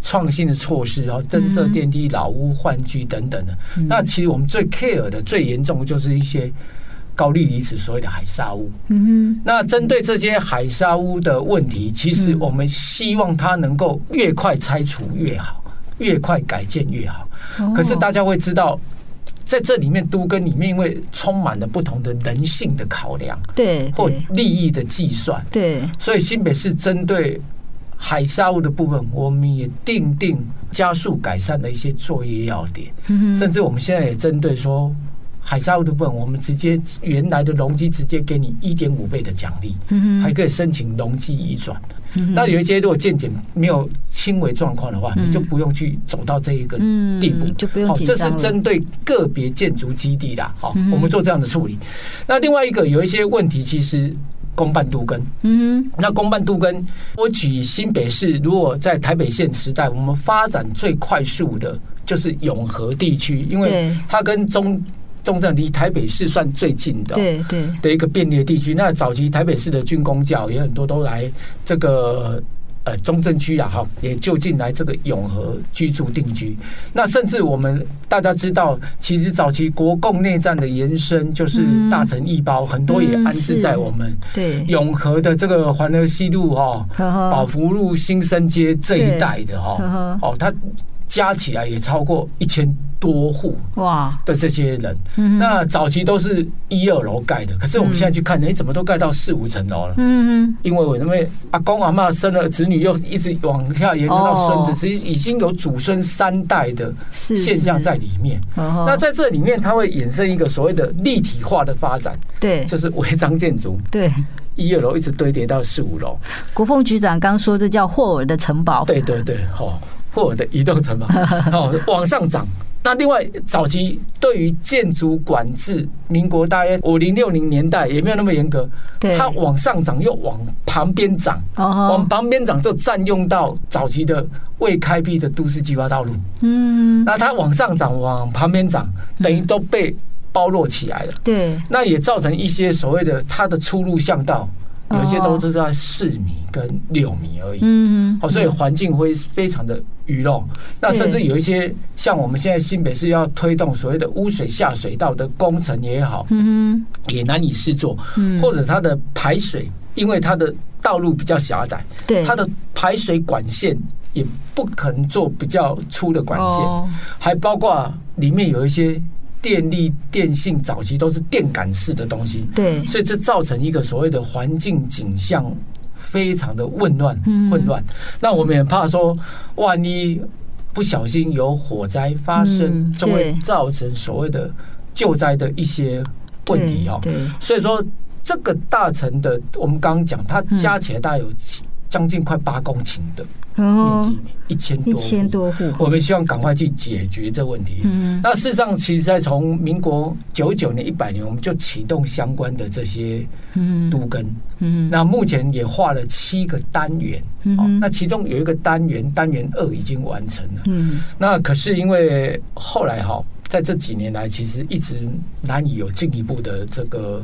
创新的措施，然后增设电梯、老屋换居等等的。那其实我们最 care 的、最严重的就是一些。高氯离子所谓的海砂屋，嗯哼，那针对这些海砂屋的问题，其实我们希望它能够越快拆除越好，越快改建越好。可是大家会知道，在这里面都跟里面，因为充满了不同的人性的考量，对，或利益的计算，对，所以新北市针对海沙屋的部分，我们也定定加速改善的一些作业要点，甚至我们现在也针对说。海沙屋的部分，我们直接原来的容积直接给你一点五倍的奖励，还可以申请容积移转。那有一些如果健检没有轻微状况的话，你就不用去走到这一个地步，就不用。好，这是针对个别建筑基地的，好，我们做这样的处理。那另外一个有一些问题，其实公办都跟，嗯，那公办都跟，我举新北市，如果在台北县时代，我们发展最快速的就是永和地区，因为它跟中。中正离台北市算最近的，对对。的一个便利的地区。那早期台北市的军工教也很多都来这个呃中正区啊，哈，也就近来这个永和居住定居。那甚至我们大家知道，其实早期国共内战的延伸就是大成义胞，很多也安置在我们对。永和的这个环河西路哈、宝福路、新生街这一带的哈，哦，它加起来也超过一千。多户哇。的这些人，那早期都是一二楼盖的，可是我们现在去看，哎，怎么都盖到四五层楼了？嗯嗯，因为我因为阿公阿妈生了子女，又一直往下延伸到孙子，其实已经有祖孙三代的现象在里面。那在这里面，它会衍生一个所谓的立体化的发展，对，就是违章建筑，对，一二楼一直堆叠到四五楼。国凤局长刚说这叫霍尔的城堡，对对对，哦，霍尔的移动城堡，[laughs] 哦，往上涨。那另外，早期对于建筑管制，民国大约五零六零年代也没有那么严格，它往上涨又往旁边涨，往旁边涨就占用到早期的未开辟的都市计划道路。嗯，那它往上涨往旁边涨，等于都被包络起来了。对，那也造成一些所谓的它的出入巷道。有一些都是在四米跟六米而已，嗯，好，所以环境会非常的局漏。那甚至有一些像我们现在新北市要推动所谓的污水下水道的工程也好，嗯，也难以施作，或者它的排水，因为它的道路比较狭窄，对，它的排水管线也不可能做比较粗的管线，还包括里面有一些。电力、电信早期都是电感式的东西，对，所以这造成一个所谓的环境景象非常的混乱，混乱。那我们也怕说，万一不小心有火灾发生，就会造成所谓的救灾的一些问题哦。对，所以说这个大城的，我们刚刚讲，它加起来大概有将近快八公顷的。面积一千多，一千多户，我们希望赶快去解决这问题。嗯，那事实上，其实在从民国九九年、一百年，我们就启动相关的这些都根。嗯，那目前也画了七个单元。嗯，那其中有一个单元，单元二已经完成了。嗯，那可是因为后来哈，在这几年来，其实一直难以有进一步的这个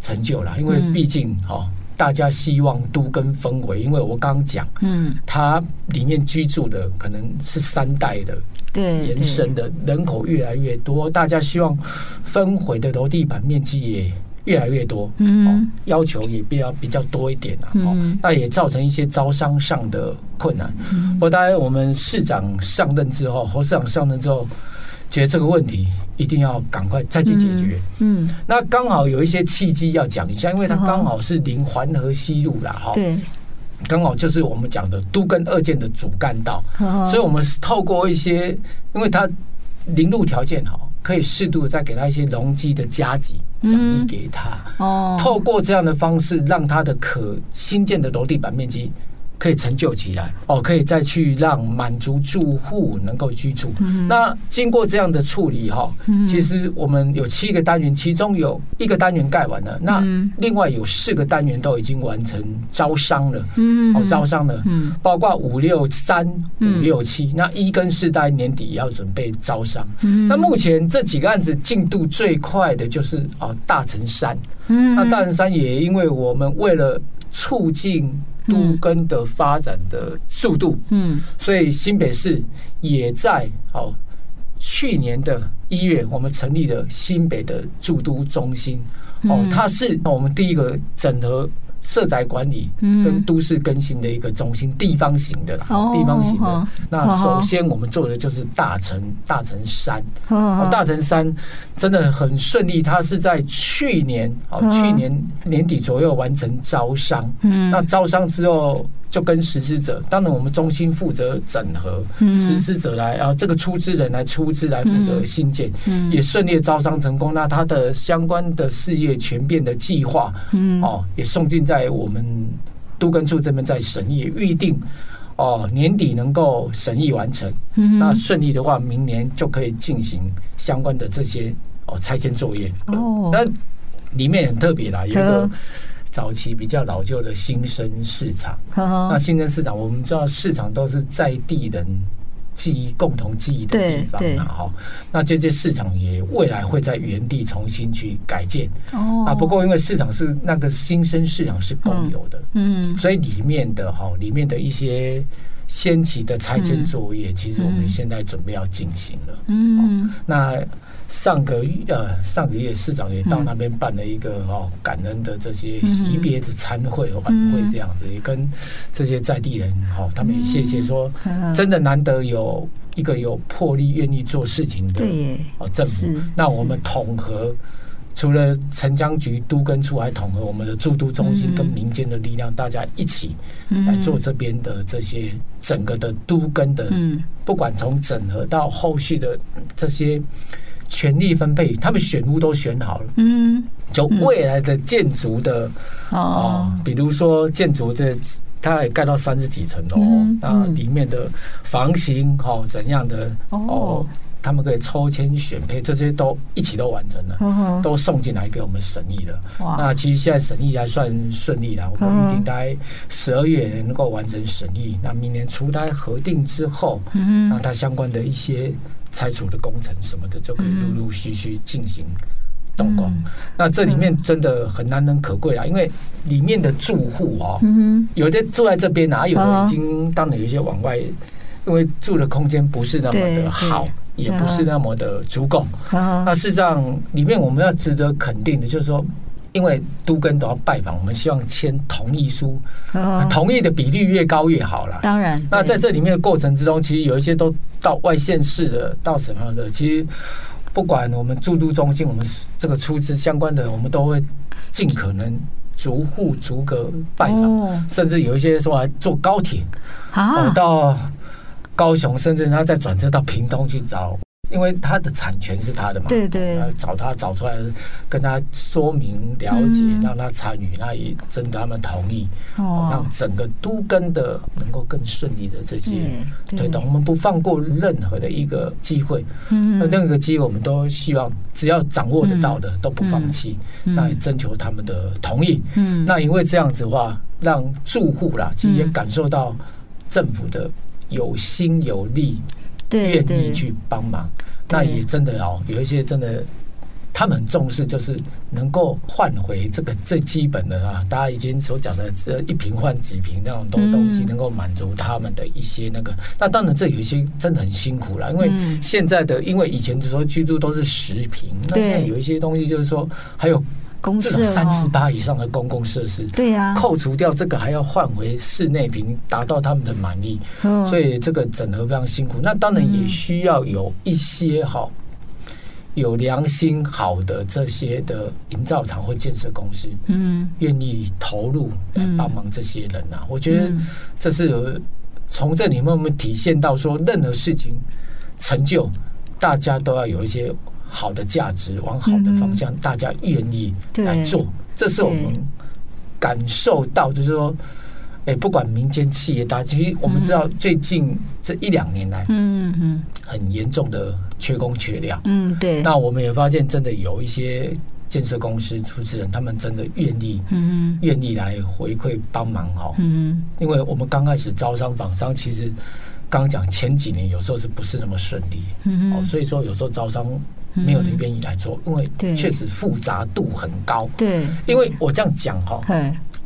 成就了，因为毕竟哈。大家希望都跟氛围，因为我刚刚讲，嗯，它里面居住的可能是三代的，对，延伸的人口越来越多，大家希望分回的楼地板面积也越来越多，嗯，要求也比较比较多一点啊，嗯，那也造成一些招商上的困难。不过，当然我们市长上任之后，侯市长上任之后。觉得这个问题一定要赶快再去解决。嗯，那刚好有一些契机要讲一下，因为它刚好是临环河西路啦，哈。对，刚好就是我们讲的都跟二建的主干道，所以我们是透过一些，因为它临路条件好。可以适度的再给它一些容积的加急奖励给他。哦，透过这样的方式，让他的可新建的楼地板面积。可以成就起来哦，可以再去让满足住户能够居住。那经过这样的处理哈，其实我们有七个单元，其中有一个单元盖完了，那另外有四个单元都已经完成招商了。哦，招商了，包括五六三、五六七，那一跟四大概年底也要准备招商。那目前这几个案子进度最快的就是哦大城山。那大城山也因为我们为了促进。都跟的发展的速度，嗯，所以新北市也在哦，去年的一月，我们成立了新北的驻都中心，哦，它是我们第一个整合。社宅管理跟都市更新的一个中心，地方型的啦，地方型的。那首先我们做的就是大城大城山，大城山真的很顺利，它是在去年哦，去年年底左右完成招商。那招商之后。就跟实施者，当然我们中心负责整合，实施者来啊，这个出资人来出资来负责新建，也顺利招商成功。那他的相关的事业全变的计划，哦，也送进在我们都根处这边在审议，预定哦年底能够审议完成。那顺利的话，明年就可以进行相关的这些哦拆迁作业。哦，那里面很特别啦，有一个。早期比较老旧的新生市场，那新生市场我们知道市场都是在地人记忆共同记忆的地方那这些市场也未来会在原地重新去改建。哦。啊，不过因为市场是那个新生市场是共有的，嗯，所以里面的哈里面的一些先期的拆迁作业，其实我们现在准备要进行了，嗯，那。上个月呃，上个月市长也到那边办了一个哦感恩的这些惜别的餐会晚会这样子，也跟这些在地人哦，他们也谢谢说，真的难得有一个有魄力愿意做事情的哦政府。那我们统合除了城乡局都更处，还统合我们的驻都中心跟民间的力量，大家一起来做这边的这些整个的都跟的，不管从整合到后续的这些。权力分配，他们选屋都选好了。嗯，就未来的建筑的哦，比如说建筑这，它也盖到三十几层楼，那里面的房型哦怎样的哦，他们可以抽签选配，这些都一起都完成了，都送进来给我们审议了。那其实现在审议还算顺利的，我们预定大概十二月能够完成审议，那明年初大概核定之后，那它相关的一些。拆除的工程什么的，就可以陆陆续续进行动工。嗯、那这里面真的很难能可贵啦，因为里面的住户哦，有的住在这边啊，有的已经当然有一些往外，因为住的空间不是那么的好，也不是那么的足够。那事实上，里面我们要值得肯定的就是说。因为都跟都要拜访，我们希望签同意书，同意的比例越高越好了。当然，那在这里面的过程之中，其实有一些都到外县市的，到什么样的？其实不管我们住都中心，我们这个出资相关的，我们都会尽可能逐户逐个拜访，甚至有一些说来坐高铁啊，到高雄，甚至他再转车到屏东去找。因为他的产权是他的嘛，对对，找他找出来，跟他说明了解，让他参与，那也征得他们同意，哦，让整个都更的能够更顺利的这些推动，我们不放过任何的一个机会，嗯，那任何机会我们都希望只要掌握得到的都不放弃，那也征求他们的同意，嗯，那因为这样子的话，让住户啦，其实也感受到政府的有心有力。愿意去帮忙，那也真的哦，有一些真的，他们很重视，就是能够换回这个最基本的啊，大家已经所讲的这一瓶换几瓶那种东东西，能够满足他们的一些那个。那当然，这有一些真的很辛苦了，因为现在的，因为以前就说居住都是十瓶，那现在有一些东西就是说还有。这种三十八以上的公共设施，对呀，扣除掉这个还要换回室内屏，达到他们的满意，所以这个整合非常辛苦。那当然也需要有一些好有良心好的这些的营造厂或建设公司，嗯，愿意投入来帮忙这些人呐。我觉得这是从这里面我们体现到说，任何事情成就，大家都要有一些。好的价值，往好的方向，大家愿意来做，这是我们感受到，就是说，哎，不管民间企业，大家其实我们知道，最近这一两年来，嗯嗯，很严重的缺工缺料，嗯，对。那我们也发现，真的有一些建设公司出资人，他们真的愿意，嗯，愿意来回馈帮忙哦，嗯，因为我们刚开始招商访商，其实刚讲前几年有时候是不是那么顺利，嗯哦，所以说有时候招商。没有人愿意来做，因为确实复杂度很高。对，因为我这样讲哈，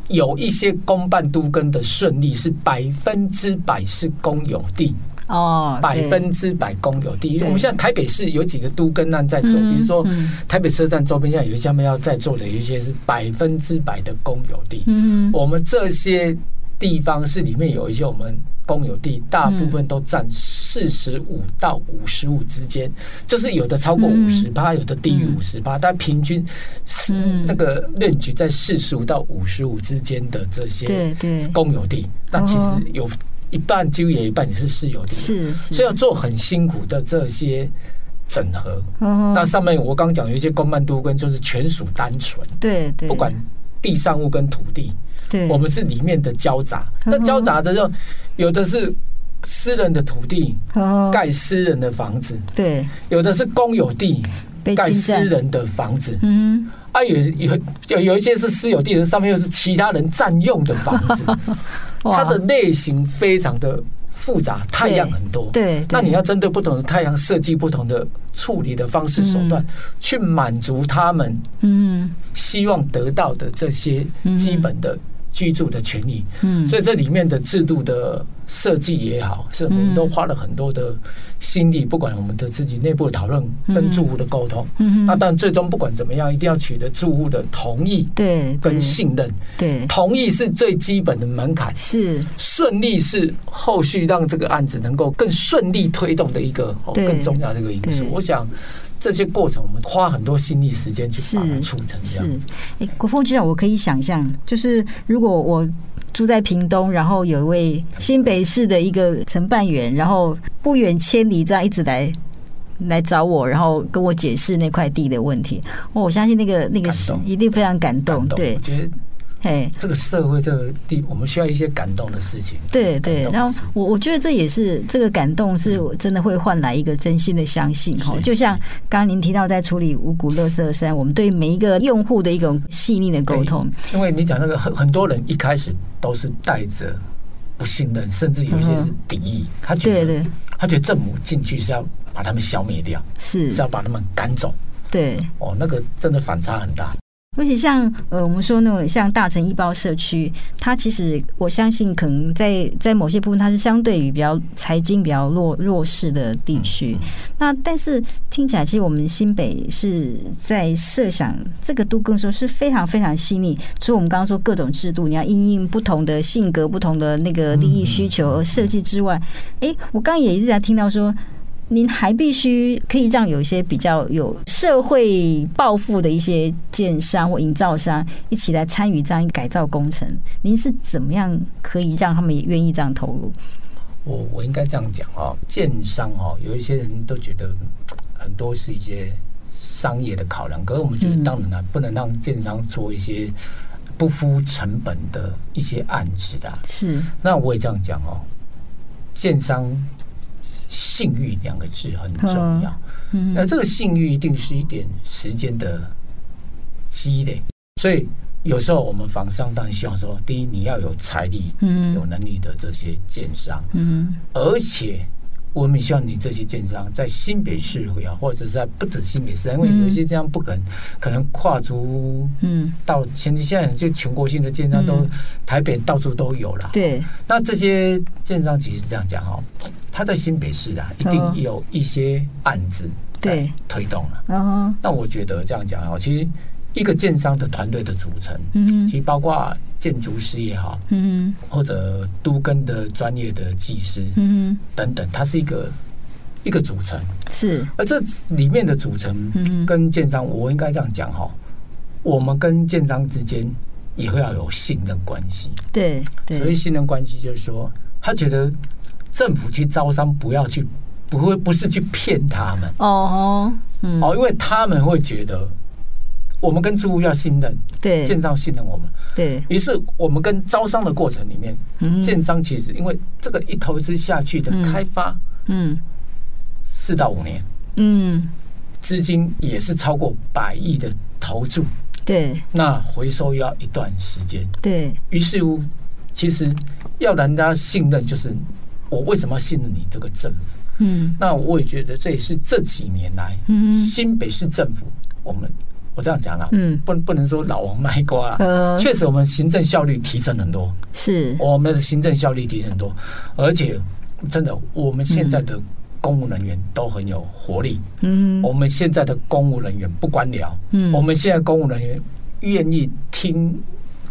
有一些公办都更的顺利是百分之百是公有地。哦，百分之百公有地。我们现在台北市有几个都更案在做，比如说台北车站周边现在有一些要在做的，有一些是百分之百的公有地。嗯，我们这些地方是里面有一些我们。公有地大部分都占四十五到五十五之间，就是有的超过五十趴，有的低于五十趴，但平均是那个 range 在四十五到五十五之间的这些公有地，那其实有一半几乎有一半也是私有地，是，所以要做很辛苦的这些整合。那上面我刚讲有一些公办都跟就是全属单纯，对对，不管地上物跟土地。对，我们是里面的交杂，那交杂的就有的是私人的土地盖私人的房子，对，有的是公有地盖私人的房子，嗯，啊，有有有有一些是私有地的，上面又是其他人占用的房子，[laughs] 它的类型非常的复杂，太阳很多，对，那你要针对不同的太阳设计不同的处理的方式手段，去满足他们，嗯，希望得到的这些基本的。居住的权利，嗯，所以这里面的制度的设计也好，是我们都花了很多的心力，不管我们的自己内部讨论跟住户的沟通，嗯，那但最终不管怎么样，一定要取得住户的同意，对，跟信任，对，同意是最基本的门槛，是。顺利是后续让这个案子能够更顺利推动的一个更重要的一个因素，我想。这些过程，我们花很多心力时间去把它促成这样子。哎，国峰局长，我可以想象，就是如果我住在屏东，然后有一位新北市的一个承办员，然后不远千里这样一直来来找我，然后跟我解释那块地的问题，哦我相信那个那个是一定非常感动。对。嘿，这个社会这个地，我们需要一些感动的事情。对对，然后我我觉得这也是这个感动，是真的会换来一个真心的相信哈。就像刚刚您提到，在处理五谷垃圾山，我们对每一个用户的一种细腻的沟通。因为你讲那个很很多人一开始都是带着不信任，甚至有一些是敌意，他觉得他觉得政府进去是要把他们消灭掉，是是要把他们赶走。对，哦，那个真的反差很大。而且像呃，我们说那种像大城一包社区，它其实我相信可能在在某些部分，它是相对于比较财经比较弱弱势的地区。那但是听起来，其实我们新北是在设想这个都更说是非常非常细腻。除了我们刚刚说各种制度，你要因应不同的性格、不同的那个利益需求而设计之外，哎，我刚刚也一直在听到说。您还必须可以让有一些比较有社会抱负的一些建商或营造商一起来参与这样改造工程。您是怎么样可以让他们也愿意这样投入？我我应该这样讲哦，建商哦，有一些人都觉得很多是一些商业的考量，可是我们觉得当然了，不能让建商做一些不敷成本的一些案子的。是，那我也这样讲哦，建商。信誉两个字很重要，那这个信誉一定是一点时间的积累，所以有时候我们房商当然希望说，第一你要有财力、有能力的这些建商，而且。我们希望你这些建商在新北市会啊，或者是在不止新北市，因为有一些这样不可能可能跨足嗯到前提现在就全国性的建商都台北到处都有了。对，那这些建商其实是这样讲哦，他在新北市啊一定有一些案子在推动了。嗯，那我觉得这样讲哦，其实。一个建商的团队的组成，嗯，其实包括建筑师也好，嗯，或者都跟的专业的技师，嗯，等等，它是一个一个组成，是。而这里面的组成，嗯，跟建商，我应该这样讲哈，我们跟建商之间也会要有信任关系，对，对。所以信任关系就是说，他觉得政府去招商不要去不会不是去骗他们。哦，嗯，哦，因为他们会觉得我们跟住户要信任，对，建造信任我们，对，于是我们跟招商的过程里面，嗯。建商其实因为这个一投资下去的开发，嗯，四到五年，嗯，资金也是超过百亿的投注，对，那回收要一段时间，对，于是乎，其实要人家信任，就是我为什么要信任你这个政府？嗯，那我也觉得这也是这几年来，嗯，新北市政府，我们我这样讲了，嗯，不不能说老王卖瓜了，呃，确实我们行政效率提升很多，是。我们的行政效率提升很多，而且真的我们现在的公务人员都很有活力，嗯，我们现在的公务人员不官僚，嗯，我们现在公务人员愿意听。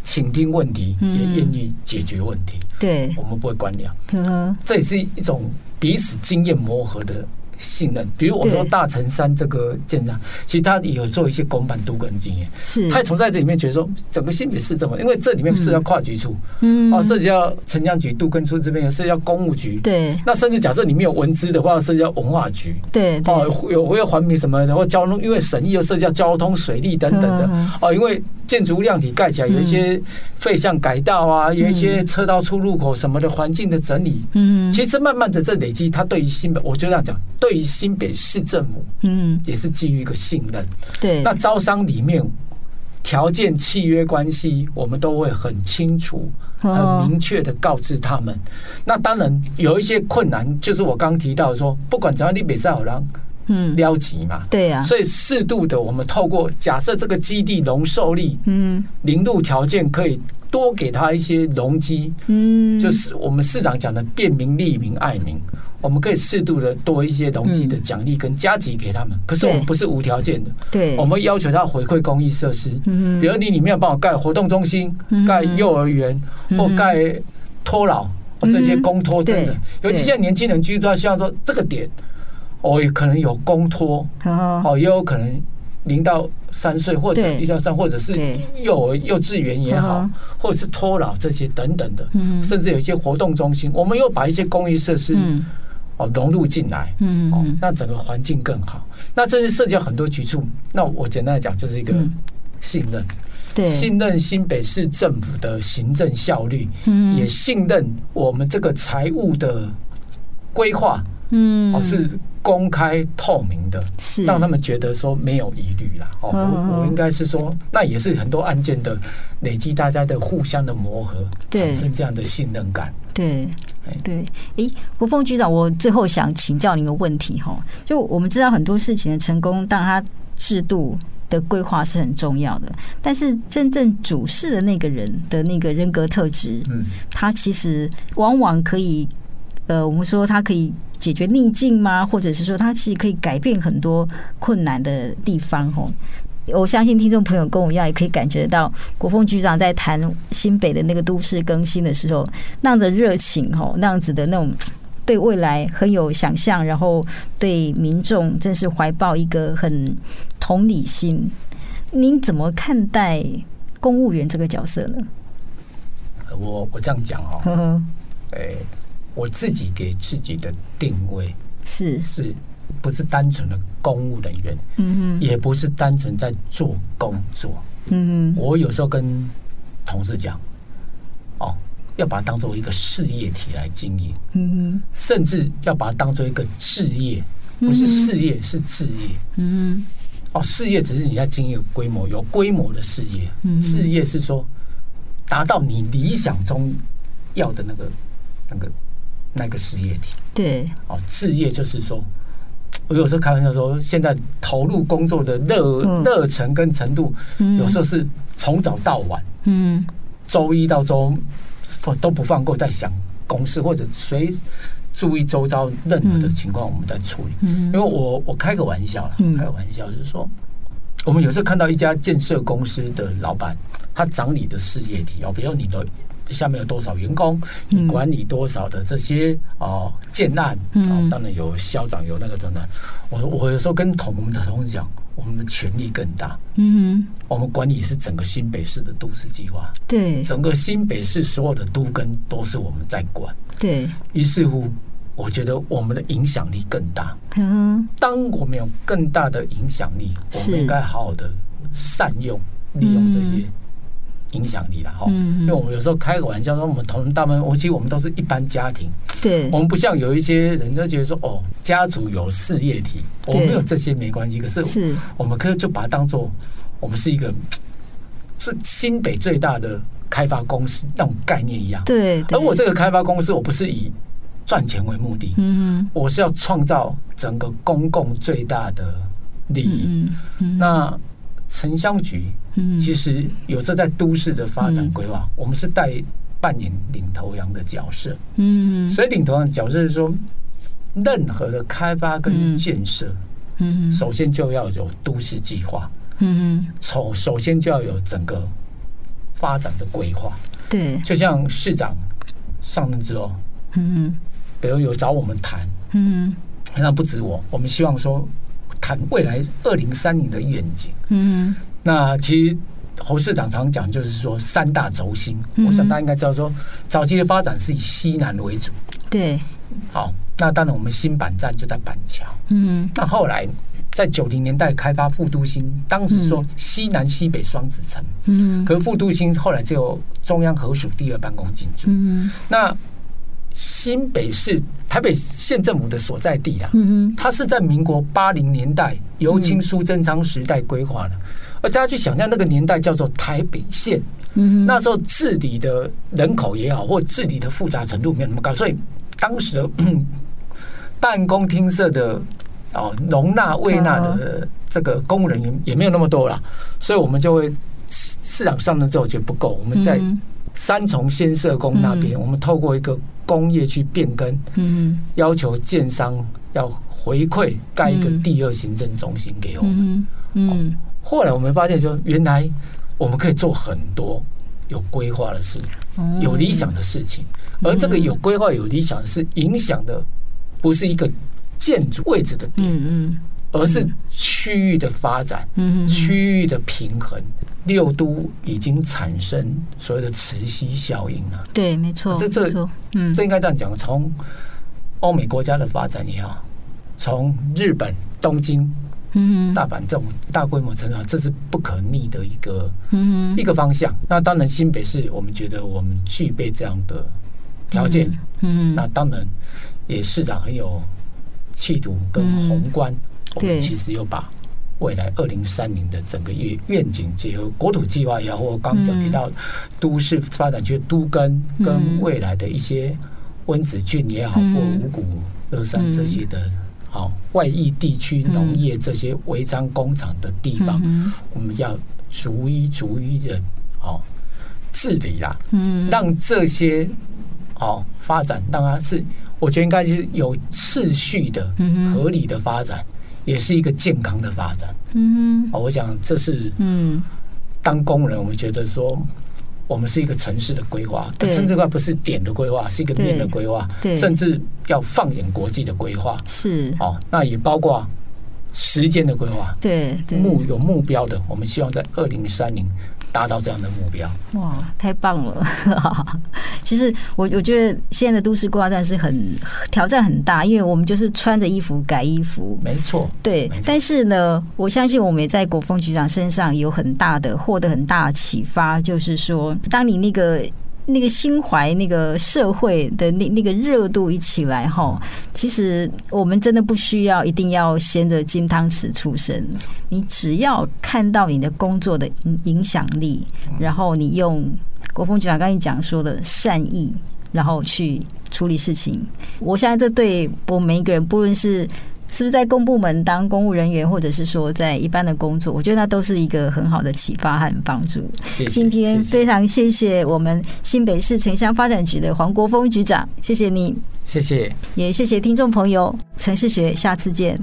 倾听问题，也愿意解决问题。对，我们不会官僚。呵呵，这也是一种彼此经验磨合的信任。比如我们说大城山这个建商，其实他也有做一些公办都更经验。是，他也从在这里面觉得说，整个新北市政府，因为这里面是要跨局处，嗯，哦，涉及到城乡局、都更处这边，有涉及到公务局。对。那甚至假设里面有文资的话，涉及到文化局。对。哦，有会有环评什么然后交通，因为审议又涉及到交通、水利等等的。哦，因为建筑量体盖起来有一些废巷改道啊，有一些车道出入口什么的环境的整理。嗯，其实慢慢的这累积，他对于新北，我就这样讲，对于新北市政府，嗯，也是基于一个信任。对。那招商里面条件、契约关系，我们都会很清楚、很明确的告知他们。那当然有一些困难，就是我刚刚提到说，不管怎样，你北上好让。嗯，撩级嘛，对呀，所以适度的，我们透过假设这个基地容受力，嗯，零度条件可以多给他一些容积，嗯，就是我们市长讲的便民、利民、爱民，我们可以适度的多一些容积的奖励跟加急给他们。可是我们不是无条件的，对，我们要求他回馈公益设施，嗯，比如你里面帮我盖活动中心、盖幼儿园或盖托老这些公托等等，尤其现在年轻人居住，希望说这个点。哦，也可能有公托，哦，也有可能零到三岁或者一到三，或者是幼儿幼稚园也好，或者是托老这些等等的，甚至有一些活动中心，我们又把一些公益设施哦融入进来，嗯哦，那整个环境更好。那这是涉及到很多局处，那我简单来讲就是一个信任，对，信任新北市政府的行政效率，嗯，也信任我们这个财务的规划，嗯，哦是。公开透明的，是让他们觉得说没有疑虑啦。哦，我我应该是说，那也是很多案件的累积，大家的互相的磨合，产生这样的信任感。对，对。诶，国峰局长，我最后想请教您一个问题哈，就我们知道很多事情的成功，当然它制度的规划是很重要的，但是真正主事的那个人的那个人格特质，嗯，他其实往往可以，呃，我们说他可以。解决逆境吗？或者是说，他其实可以改变很多困难的地方？吼，我相信听众朋友跟我一样，也可以感觉到国峰局长在谈新北的那个都市更新的时候，那样的热情，吼，那样子的那种对未来很有想象，然后对民众真是怀抱一个很同理心。您怎么看待公务员这个角色呢？我我这样讲哦，呵呵，欸我自己给自己的定位是是，不是单纯的公务人员，嗯也不是单纯在做工作，嗯我有时候跟同事讲，哦，要把它当做一个事业体来经营，嗯甚至要把它当做一个置业，不是事业，是置业，嗯哦，事业只是你在经营规模，有规模的事业，嗯，事业是说达到你理想中要的那个那个。那个事业体。对。哦，置业就是说，我有时候开玩笑说，现在投入工作的热热忱跟程度，有时候是从早到晚，嗯，周一到周都不放过，在想公事或者随注意周遭任何的情况，我们在处理。因为我我开个玩笑啦，开个玩笑就是说，我们有时候看到一家建设公司的老板，他掌理的事业体哦，比如你的。下面有多少员工？你管理多少的这些哦建案？哦，当然有校长，有那个等等。我我有时候跟同我们的同事讲，我们的权力更大。嗯，我们管理是整个新北市的都市计划。对，整个新北市所有的都跟都是我们在管。对，于是乎，我觉得我们的影响力更大。嗯，当我们有更大的影响力，我们应该好好的善用、利用这些影响力了哈。因为我们有时候开个玩笑说，我们同仁大门，我其实我们都是一般家庭，对，我们不像有一些人就觉得说，哦，家族有事业体，我们没有这些没关系。可是，是我们可以就把它当做我们是一个是新北最大的开发公司那种概念一样。对，而我这个开发公司，我不是以赚钱为目的，嗯，我是要创造整个公共最大的利益。那城乡局，嗯，其实有时候在都市的发展规划，我们是带扮演领头羊的角色。嗯，所以领头羊的角色是说，任何的开发跟建设，嗯，首先就要有都市计划。嗯，首首先就要有整个发展的规划。对，就像市长上任之后，嗯。比如有找我们谈，嗯，那不止我，我们希望说谈未来二零三零的愿景，嗯，那其实侯市长常讲就是说三大轴心，我想大家应该知道说，早期的发展是以西南为主，对，好，那当然我们新板站就在板桥，嗯，那后来在九零年代开发副都心，当时说西南西北双子城，嗯，可是副都心后来就中央合署第二办公进驻，嗯，那。新北市台北县政府的所在地啦，嗯，它是在民国八零年代由清苏贞昌时代规划的，而大家去想象那个年代叫做台北县，嗯，那时候治理的人口也好，或治理的复杂程度没有那么高，所以当时的 [clears throat] 办公厅舍的哦容纳未纳的这个公务人员也没有那么多了，所以我们就会市场上的之后觉得不够，我们在。三重先社工那边，我们透过一个工业去变更，嗯，要求建商要回馈盖一个第二行政中心给我们，嗯，后来我们发现说，原来我们可以做很多有规划的事，有理想的事情，而这个有规划、有理想的是影响的，不是一个建筑位置的点，嗯。而是区域的发展，区域的平衡，六都已经产生所谓的磁吸效应了。对，没错，这这，嗯，这应该这样讲。从欧美国家的发展也好，从日本东京、嗯，大阪这种大规模成长，这是不可逆的一个，嗯，一个方向。那当然，新北市我们觉得我们具备这样的条件，嗯，那当然也市长很有企图跟宏观。我们其实又把未来二零三零的整个愿愿景结合国土计划也好，或刚刚讲提到都市发展区都跟跟未来的一些温子郡也好，或五谷乐山这些的好外溢地区农业这些违章工厂的地方，我们要逐一逐一的好治理啦，让这些好发展，当然是我觉得应该是有次序的、合理的发展。也是一个健康的发展。嗯，我想这是嗯，当工人，我们觉得说，我们是一个城市的规划，但城市规划不是点的规划，是一个面的规划，对，甚至要放眼国际的规划。是哦，那也包括时间的规划。对，目有目标的，我们希望在二零三零。达到这样的目标，哇，太棒了！[laughs] 其实我我觉得现在的都市规划站是很挑战很大，因为我们就是穿着衣服改衣服，没错，对。但是呢，我相信我们也在国峰局长身上有很大的获得很大的启发，就是说，当你那个。那个心怀那个社会的那那个热度一起来哈，其实我们真的不需要一定要先着金汤匙出生，你只要看到你的工作的影影响力，然后你用国峰局长刚才讲说的善意，然后去处理事情，我相信这对我们每一个人，不论是。是不是在公部门当公务人员，或者是说在一般的工作？我觉得那都是一个很好的启发和帮助。谢谢，今天非常谢谢我们新北市城乡发展局的黄国峰局长，谢谢你，谢谢，也谢谢听众朋友，城市学，下次见。